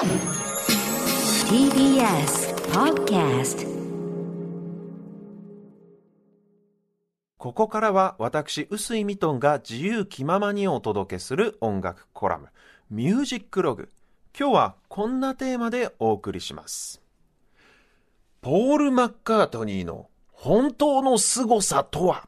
TBS Podcast ここからは私、臼井ミトンが自由気ままにお届けする音楽コラム、ミュージックログ。今日はこんなテーマでお送りします。ポール・マッカートニーの本当の凄さとは？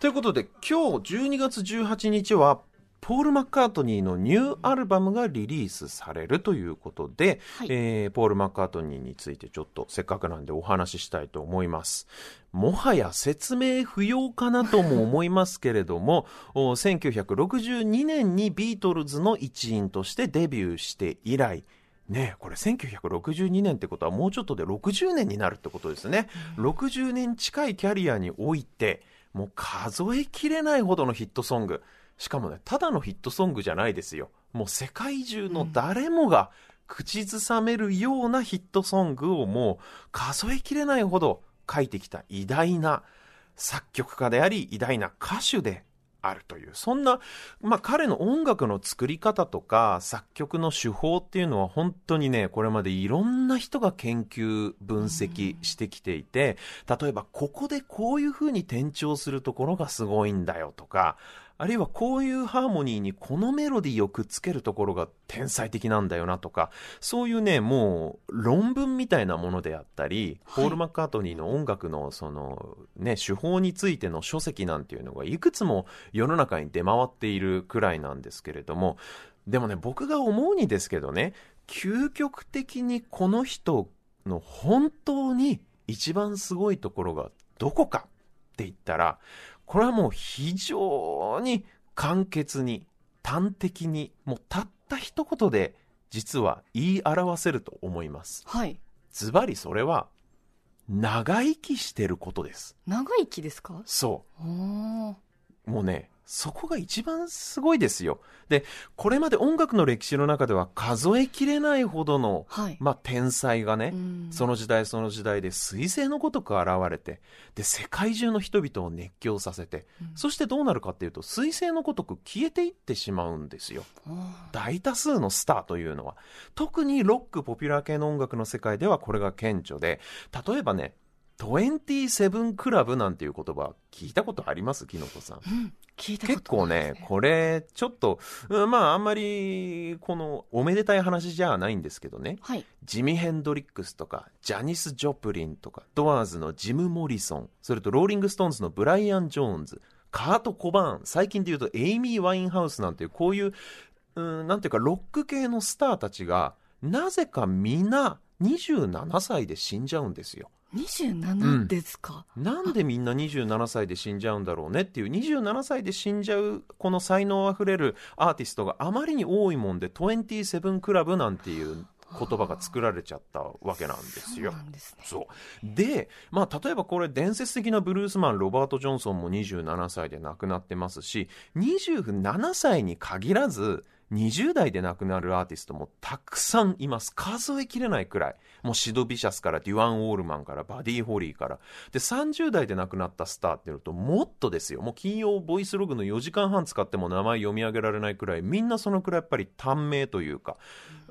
ということで、今日12月18日は、ポール・マッカートニーのニューアルバムがリリースされるということで、はいえーポール・マッカートニーについてちょっとせっかくなんでお話ししたいと思います。もはや説明不要かなとも思いますけれども、お1962年にビートルズの一員としてデビューして以来、ねえこれ1962年ってことはもうちょっとで60年になるってことですね。60年近いキャリアにおいて、もう数えきれないほどのヒットソング。しかもね、ただのヒットソングじゃないですよ。もう世界中の誰もが口ずさめるようなヒットソングをもう数えきれないほど書いてきた偉大な作曲家であり、偉大な歌手であるという、そんな、まあ彼の音楽の作り方とか作曲の手法っていうのは本当にね、これまでいろんな人が研究、分析してきていて、例えばここでこういう風に転調するところがすごいんだよとか、あるいはこういうハーモニーにこのメロディーをくっつけるところが天才的なんだよなとか、そういうね、もう論文みたいなものであったり、はい。ポール・マッカートニーの音楽のそのね、手法についての書籍なんていうのがいくつも世の中に出回っているくらいなんですけれども、でもね、僕が思うにですけどね、究極的にこの人の本当に一番すごいところがどこかって言ったら、これはもう非常に簡潔に、端的に、もうたった一言で実は言い表せると思います。はい。ズバリそれは、長生きしてることです。長生きですか？そう。もうね、そこが一番すごいですよ。で、これまで音楽の歴史の中では数えきれないほどの、はい。まあ、天才がね、うんその時代その時代で彗星のごとく現れて、で、世界中の人々を熱狂させて、うんそしてどうなるかっていうと、彗星のごとく消えていってしまうんですよ。大多数のスターというのは。特にロック、ポピュラー系の音楽の世界ではこれが顕著で、例えばね、27クラブなんていう言葉聞いたことあります？木の子さん。うん。聞いたこと結構ね、これ、ちょっと、うんまあ、あんまり、この、おめでたい話じゃないんですけどね。はい。ジミ・ヘンドリックスとか、ジャニス・ジョプリンとか、ドアーズのジム・モリソン、それとローリング・ストーンズのブライアン・ジョーンズ、カート・コバーン、最近で言うとエイミー・ワインハウスなんていう、こういう、うん、なんていうか、ロック系のスターたちが、なぜか皆、27歳で死んじゃうんですよ。27ですか、なんでみんな27歳で死んじゃうんだろうねっていう27歳で死んじゃうこの才能あふれるアーティストがあまりに多いもんで27クラブなんていう言葉が作られちゃったわけなんですよそう。ですね。で、まあ、例えばこれ伝説的なブルースマン、ロバート・ジョンソンも27歳で亡くなってますし、27歳に限らず、20代で亡くなるアーティストもたくさんいます。数えきれないくらい。もうシド・ビシャスからデュアン・オールマンからバディ・ホリーから。で、30代で亡くなったスターっていうともっとですよ。もう金曜ボイスログの4時間半使っても名前読み上げられないくらい、みんなそのくらいやっぱり短命というか、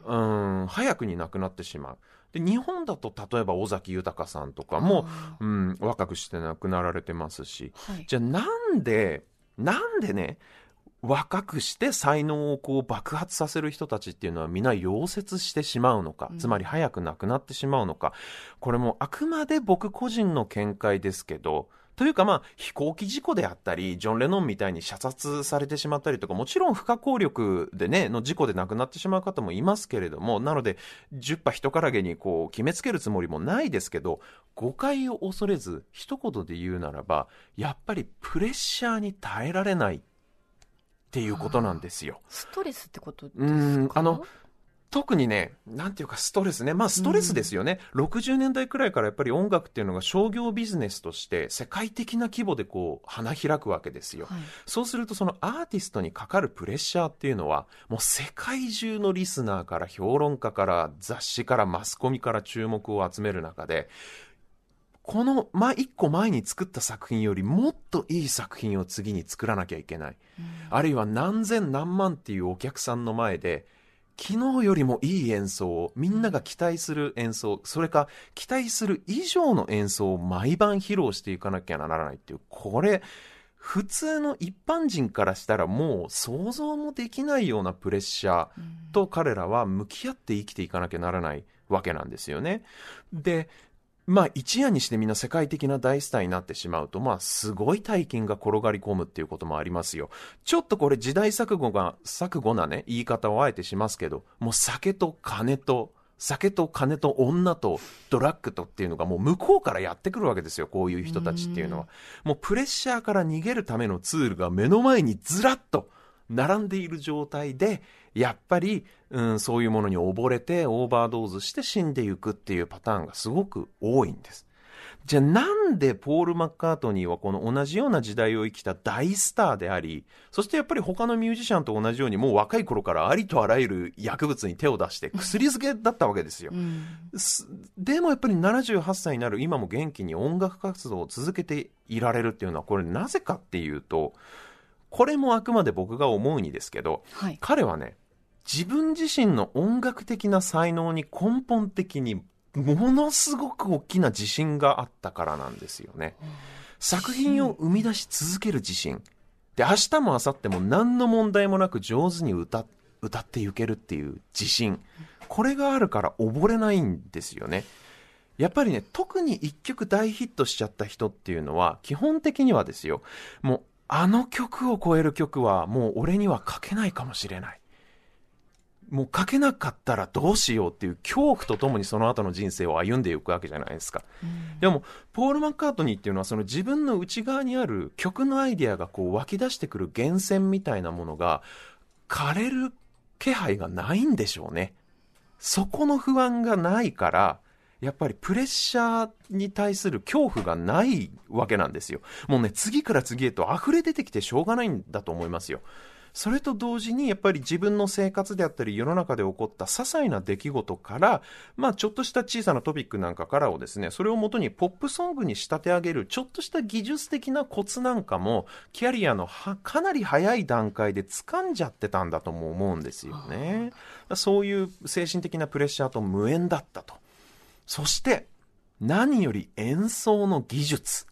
うん、早くに亡くなってしまう。で、日本だと例えば尾崎豊さんとかも、あうん、若くして亡くなられてますし、ーはい。じゃあなんで、なんでね、若くして才能をこう爆発させる人たちっていうのは皆溶接してしまうのか、うん。つまり早く亡くなってしまうのか、これもあくまで僕個人の見解ですけど、というかまあ飛行機事故であったり、ジョン・レノンみたいに射殺されてしまったりとか、もちろん不可抗力でね、の事故で亡くなってしまう方もいますけれども、なので、10羽人からげにこう決めつけるつもりもないですけど、誤解を恐れず、一言で言うならば、やっぱりプレッシャーに耐えられないっていうことなんですよ。ストレスってことですうかんあの特にね、なんていうかストレスね。まあストレスですよね。60年代くらいからやっぱり音楽っていうのが商業ビジネスとして世界的な規模でこう花開くわけですよ。はい。そうするとそのアーティストにかかるプレッシャーっていうのはもう世界中のリスナーから評論家から雑誌からマスコミから注目を集める中でこの、まあ、一個前に作った作品よりもっといい作品を次に作らなきゃいけない。あるいは何千何万っていうお客さんの前で昨日よりもいい演奏を、みんなが期待する演奏、それか期待する以上の演奏を毎晩披露していかなきゃならないっていう、これ、普通の一般人からしたらもう想像もできないようなプレッシャーと彼らは向き合って生きていかなきゃならないわけなんですよね。で、まあ一夜にしてみんな世界的な大スターになってしまうと、まあすごい大金が転がり込むっていうこともありますよ。ちょっとこれ時代錯誤が、錯誤なね、言い方をあえてしますけど、もう酒と金と、酒と金と女とドラッグとっていうのがもう向こうからやってくるわけですよ、こういう人たちっていうのは。もうプレッシャーから逃げるためのツールが目の前にずらっと並んでいる状態で、やっぱり、うん、そういうものに溺れてオーバードーズして死んでいくっていうパターンがすごく多いんです。じゃあなんでポール・マッカートニーはこの同じような時代を生きた大スターであり、そしてやっぱり他のミュージシャンと同じようにもう若い頃からありとあらゆる薬物に手を出して薬漬けだったわけですよ。うんでもやっぱり78歳になる今も元気に音楽活動を続けていられるっていうのはこれなぜかっていうと、これもあくまで僕が思うにですけど、はい。彼はね、自分自身の音楽的な才能に根本的にものすごく大きな自信があったからなんですよね。作品を生み出し続ける自信。で、明日も明後日も何の問題もなく上手に歌、歌っていけるっていう自信。これがあるから溺れないんですよね。やっぱりね、特に一曲大ヒットしちゃった人っていうのは、基本的にはですよ、もう、あの曲を超える曲はもう俺には書けないかもしれない。もう書けなかったらどうしようっていう恐怖とともにその後の人生を歩んでいくわけじゃないですか。でも、ポール・マッカートニーっていうのはその自分の内側にある曲のアイデアがこう湧き出してくる源泉みたいなものが枯れる気配がないんでしょうね。そこの不安がないから、やっぱりプレッシャーに対する恐怖がないわけなんですよ。もうね、次から次へと溢れ出てきてしょうがないんだと思いますよ。それと同時にやっぱり自分の生活であったり世の中で起こった些細な出来事から、まあちょっとした小さなトピックなんかからをですね、それをもとにポップソングに仕立て上げるちょっとした技術的なコツなんかも、キャリアのはかなり早い段階で掴んじゃってたんだとも思うんですよね。そういう精神的なプレッシャーと無縁だったと。そして、何より演奏の技術。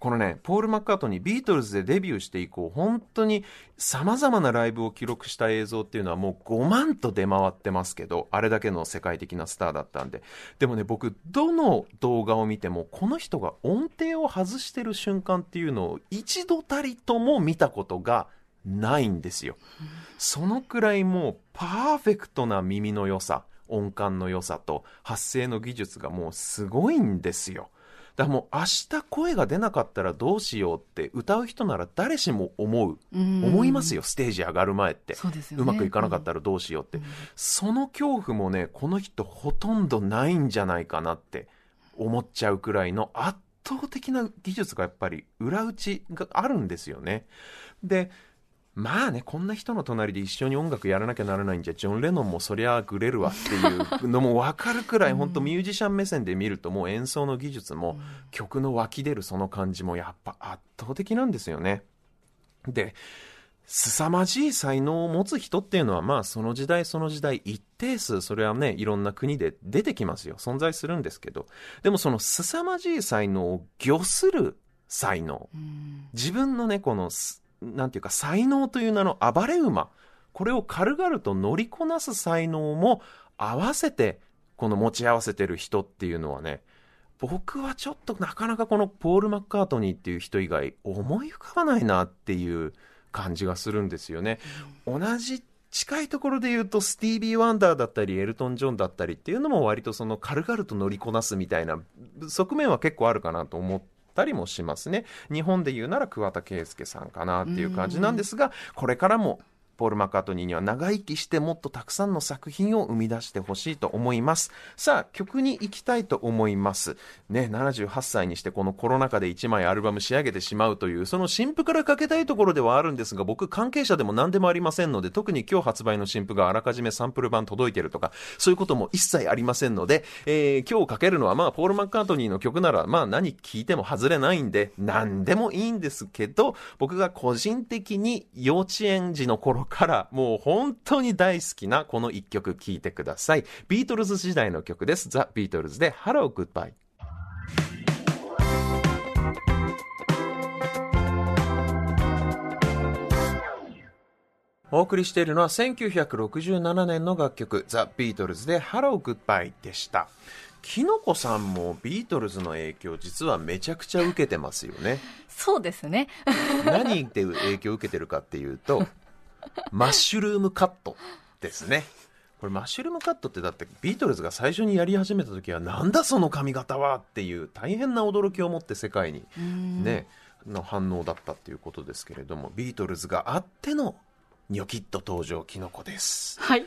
このね、ポール・マッカートニー、ビートルズでデビューして以降、本当に様々なライブを記録した映像っていうのはもう5万と出回ってますけど、あれだけの世界的なスターだったんで。でもね、僕、どの動画を見ても、この人が音程を外してる瞬間っていうのを一度たりとも見たことがないんですよ。そのくらいもうパーフェクトな耳の良さ、音感の良さと発声の技術がもうすごいんですよ。だからもう明日声が出なかったらどうしようって歌う人なら誰しも思う。うん思いますよ、ステージ上がる前って。そうですよねうまくいかなかったらどうしようって。その恐怖もね、この人ほとんどないんじゃないかなって思っちゃうくらいの圧倒的な技術がやっぱり裏打ちがあるんですよね。で、まあね、こんな人の隣で一緒に音楽やらなきゃならないんじゃ、ジョン・レノンもそりゃグレるわっていうのも分かるくらい、本当ミュージシャン目線で見るともう演奏の技術も曲の湧き出るその感じもやっぱ圧倒的なんですよね。で、凄まじい才能を持つ人っていうのは、まあ、その時代その時代一定数、それはね、いろんな国で出てきますよ。存在するんですけど。でもその凄まじい才能を御する才能。自分のね、このす、なんていうか、才能という名の暴れ馬。これを軽々と乗りこなす才能も合わせて、この持ち合わせてる人っていうのはね、僕はちょっとなかなかこのポール・マッカートニーっていう人以外思い浮かばないなっていう感じがするんですよね。同じ近いところで言うとスティービー・ワンダーだったりエルトン・ジョンだったりっていうのも割とその軽々と乗りこなすみたいな側面は結構あるかなと思ったりもしますね。日本で言うなら桑田佳祐さんかなっていう感じなんですが、これからもポール・マカートニーには長生きしてもっとたくさんの作品を生み出してほしいと思います。さあ、曲に行きたいと思います。ね、78歳にしてこのコロナ禍で1枚アルバム仕上げてしまうという、その新譜からかけたいところではあるんですが、僕関係者でも何でもありませんので、特に今日発売の新譜があらかじめサンプル版届いてるとか、そういうことも一切ありませんので、えー今日かけるのはまあ、ポール・マッカートニーの曲なら、まあ何聴いても外れないんで、何でもいいんですけど、僕が個人的に幼稚園児の頃からもう本当に大好きなこの一曲聴いてください。ビートルズ時代の曲です。ザ・ビートルズで Hello Goodbye。お送りしているのは1967年の楽曲ザ・ビートルズで Hello Goodbye でした。きのこさんもビートルズの影響実はめちゃくちゃ受けてますよね。そうですね。何で影響を受けてるかっていうと、マッシュルームカットですね。これマッシュルームカットってだってビートルズが最初にやり始めた時はなんだその髪型はっていう大変な驚きを持って世界にね、の反応だったっていうことですけれども、ビートルズがあってのニョキッと登場キノコです。はい。